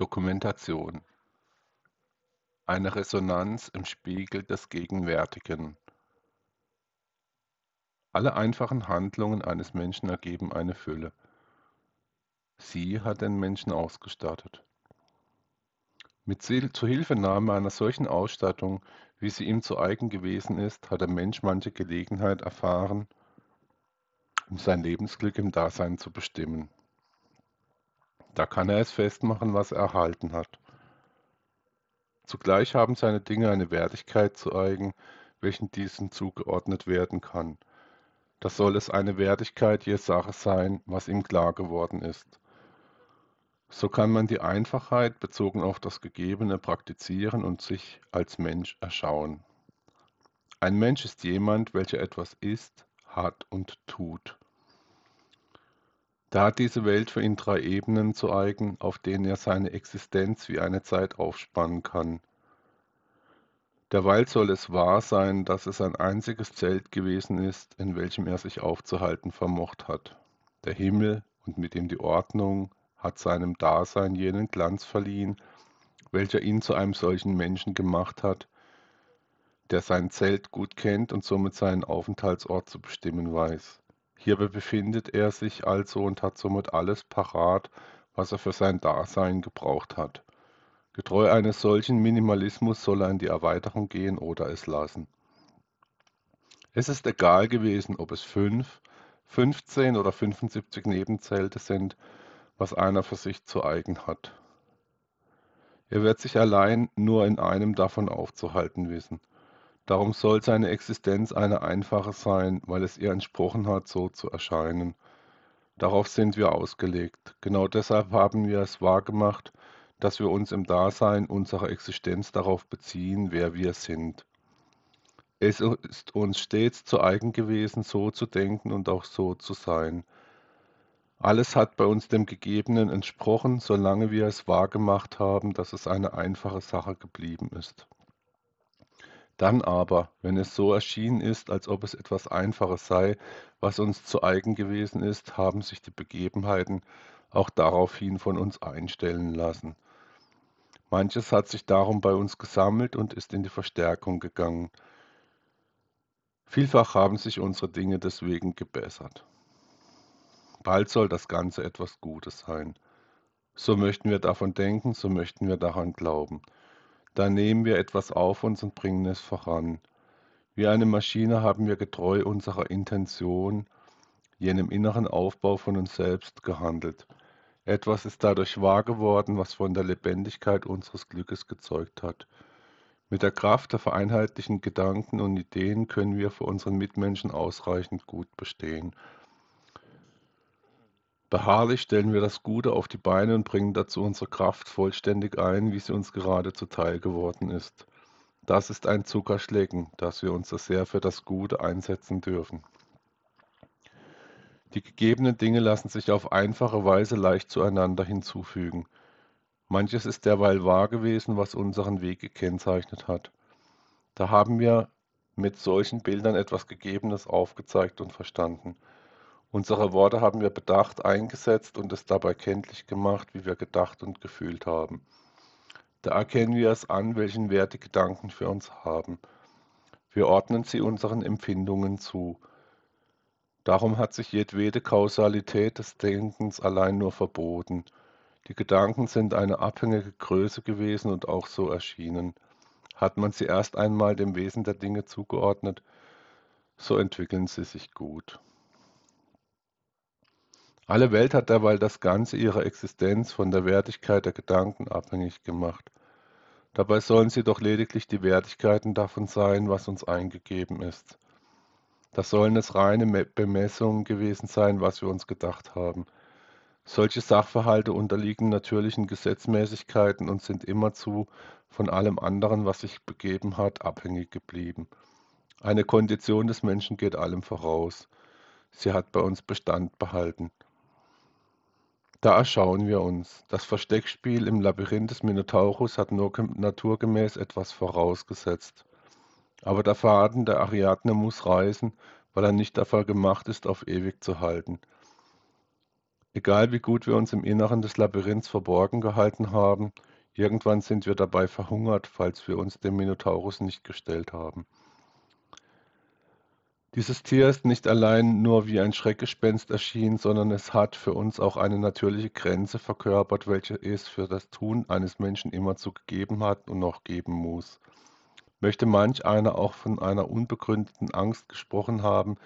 Dokumentation Eine Resonanz im Spiegel des Gegenwärtigen Alle einfachen Handlungen eines Menschen ergeben eine Fülle. Sie hat den Menschen ausgestattet. Mit Zuhilfenahme einer solchen Ausstattung, wie sie ihm zu eigen gewesen ist, hat der Mensch manche Gelegenheit erfahren, um sein Lebensglück im Dasein zu bestimmen. Da kann er es festmachen, was er erhalten hat. Zugleich haben seine Dinge eine Wertigkeit zu eigen, welchen diesen zugeordnet werden kann. Da soll es eine Wertigkeit je Sache sein, was ihm klar geworden ist. So kann man die Einfachheit bezogen auf das Gegebene praktizieren und sich als Mensch erschauen. Ein Mensch ist jemand, welcher etwas ist, hat und tut. Da hat diese Welt für ihn drei Ebenen zu eigen, auf denen er seine Existenz wie eine Zeit aufspannen kann. Derweil soll es wahr sein, dass es ein einziges Zelt gewesen ist, in welchem er sich aufzuhalten vermocht hat. Der Himmel und mit ihm die Ordnung hat seinem Dasein jenen Glanz verliehen, welcher ihn zu einem solchen Menschen gemacht hat, der sein Zelt gut kennt und somit seinen Aufenthaltsort zu bestimmen weiß. Hierbei befindet er sich also und hat somit alles parat, was er für sein Dasein gebraucht hat. Getreu eines solchen Minimalismus soll er in die Erweiterung gehen oder es lassen. Es ist egal gewesen, ob es fünf, 15 oder 75 Nebenzelte sind, was einer für sich zu eigen hat. Er wird sich allein nur in einem davon aufzuhalten wissen. Darum soll seine Existenz eine einfache sein, weil es ihr entsprochen hat, so zu erscheinen. Darauf sind wir ausgelegt. Genau deshalb haben wir es wahrgemacht, dass wir uns im Dasein unserer Existenz darauf beziehen, wer wir sind. Es ist uns stets zu eigen gewesen, so zu denken und auch so zu sein. Alles hat bei uns dem Gegebenen entsprochen, solange wir es wahrgemacht haben, dass es eine einfache Sache geblieben ist. Dann aber, wenn es so erschienen ist, als ob es etwas Einfaches sei, was uns zu eigen gewesen ist, haben sich die Begebenheiten auch daraufhin von uns einstellen lassen. Manches hat sich darum bei uns gesammelt und ist in die Verstärkung gegangen. Vielfach haben sich unsere Dinge deswegen gebessert. Bald soll das Ganze etwas Gutes sein. So möchten wir davon denken, so möchten wir daran glauben. Da nehmen wir etwas auf uns und bringen es voran. Wie eine Maschine haben wir getreu unserer Intention, jenem inneren Aufbau von uns selbst gehandelt. Etwas ist dadurch wahr geworden, was von der Lebendigkeit unseres Glückes gezeugt hat. Mit der Kraft der vereinheitlichen Gedanken und Ideen können wir für unseren Mitmenschen ausreichend gut bestehen. Beharrlich stellen wir das Gute auf die Beine und bringen dazu unsere Kraft vollständig ein, wie sie uns gerade zuteil geworden ist. Das ist ein Zuckerschlecken, dass wir uns so sehr für das Gute einsetzen dürfen. Die gegebenen Dinge lassen sich auf einfache Weise leicht zueinander hinzufügen. Manches ist derweil wahr gewesen, was unseren Weg gekennzeichnet hat. Da haben wir mit solchen Bildern etwas Gegebenes aufgezeigt und verstanden. Unsere Worte haben wir bedacht eingesetzt und es dabei kenntlich gemacht, wie wir gedacht und gefühlt haben. Da erkennen wir es an, welchen Wert die Gedanken für uns haben. Wir ordnen sie unseren Empfindungen zu. Darum hat sich jedwede Kausalität des Denkens allein nur verboten. Die Gedanken sind eine abhängige Größe gewesen und auch so erschienen. Hat man sie erst einmal dem Wesen der Dinge zugeordnet, so entwickeln sie sich gut. Alle Welt hat derweil das Ganze ihrer Existenz von der Wertigkeit der Gedanken abhängig gemacht. Dabei sollen sie doch lediglich die Wertigkeiten davon sein, was uns eingegeben ist. Das sollen es reine Bemessungen gewesen sein, was wir uns gedacht haben. Solche Sachverhalte unterliegen natürlichen Gesetzmäßigkeiten und sind immerzu von allem anderen, was sich begeben hat, abhängig geblieben. Eine Kondition des Menschen geht allem voraus. Sie hat bei uns Bestand behalten. Da erschauen wir uns. Das Versteckspiel im Labyrinth des Minotaurus hat nur naturgemäß etwas vorausgesetzt. Aber der Faden der Ariadne muss reißen, weil er nicht dafür gemacht ist, auf ewig zu halten. Egal wie gut wir uns im Inneren des Labyrinths verborgen gehalten haben, irgendwann sind wir dabei verhungert, falls wir uns dem Minotaurus nicht gestellt haben. Dieses Tier ist nicht allein nur wie ein Schreckgespenst erschienen, sondern es hat für uns auch eine natürliche Grenze verkörpert, welche es für das Tun eines Menschen immerzu gegeben hat und noch geben muss. Möchte manch einer auch von einer unbegründeten Angst gesprochen haben,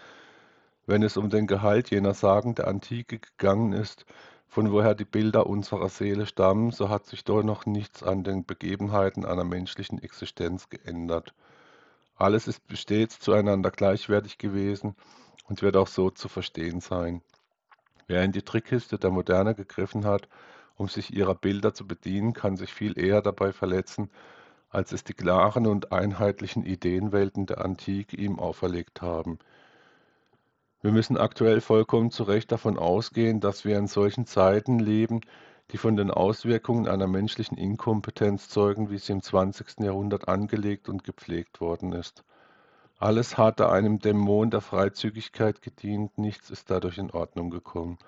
wenn es um den Gehalt jener Sagen der Antike gegangen ist, von woher die Bilder unserer Seele stammen, so hat sich doch noch nichts an den Begebenheiten einer menschlichen Existenz geändert. Alles ist stets zueinander gleichwertig gewesen und wird auch so zu verstehen sein. Wer in die Trickkiste der Moderne gegriffen hat, um sich ihrer Bilder zu bedienen, kann sich viel eher dabei verletzen, als es die klaren und einheitlichen Ideenwelten der Antike ihm auferlegt haben. Wir müssen aktuell vollkommen zu Recht davon ausgehen, dass wir in solchen Zeiten leben, die von den Auswirkungen einer menschlichen Inkompetenz zeugen, wie sie im 20. Jahrhundert angelegt und gepflegt worden ist. Alles hatte einem Dämon der Freizügigkeit gedient, nichts ist dadurch in Ordnung gekommen.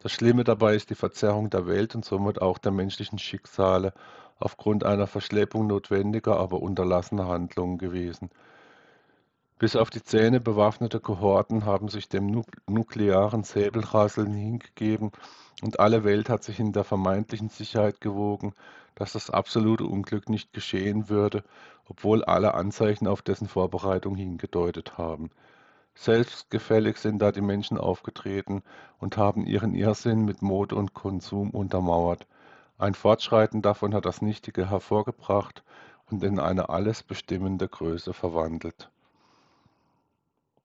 Das Schlimme dabei ist die Verzerrung der Welt und somit auch der menschlichen Schicksale aufgrund einer Verschleppung notwendiger, aber unterlassener Handlungen gewesen. Bis auf die Zähne bewaffnete Kohorten haben sich dem nuklearen Säbelrasseln hingegeben und alle Welt hat sich in der vermeintlichen Sicherheit gewogen, dass das absolute Unglück nicht geschehen würde, obwohl alle Anzeichen auf dessen Vorbereitung hingedeutet haben. Selbstgefällig sind da die Menschen aufgetreten und haben ihren Irrsinn mit Mode und Konsum untermauert. Ein Fortschreiten davon hat das Nichtige hervorgebracht und in eine alles bestimmende Größe verwandelt.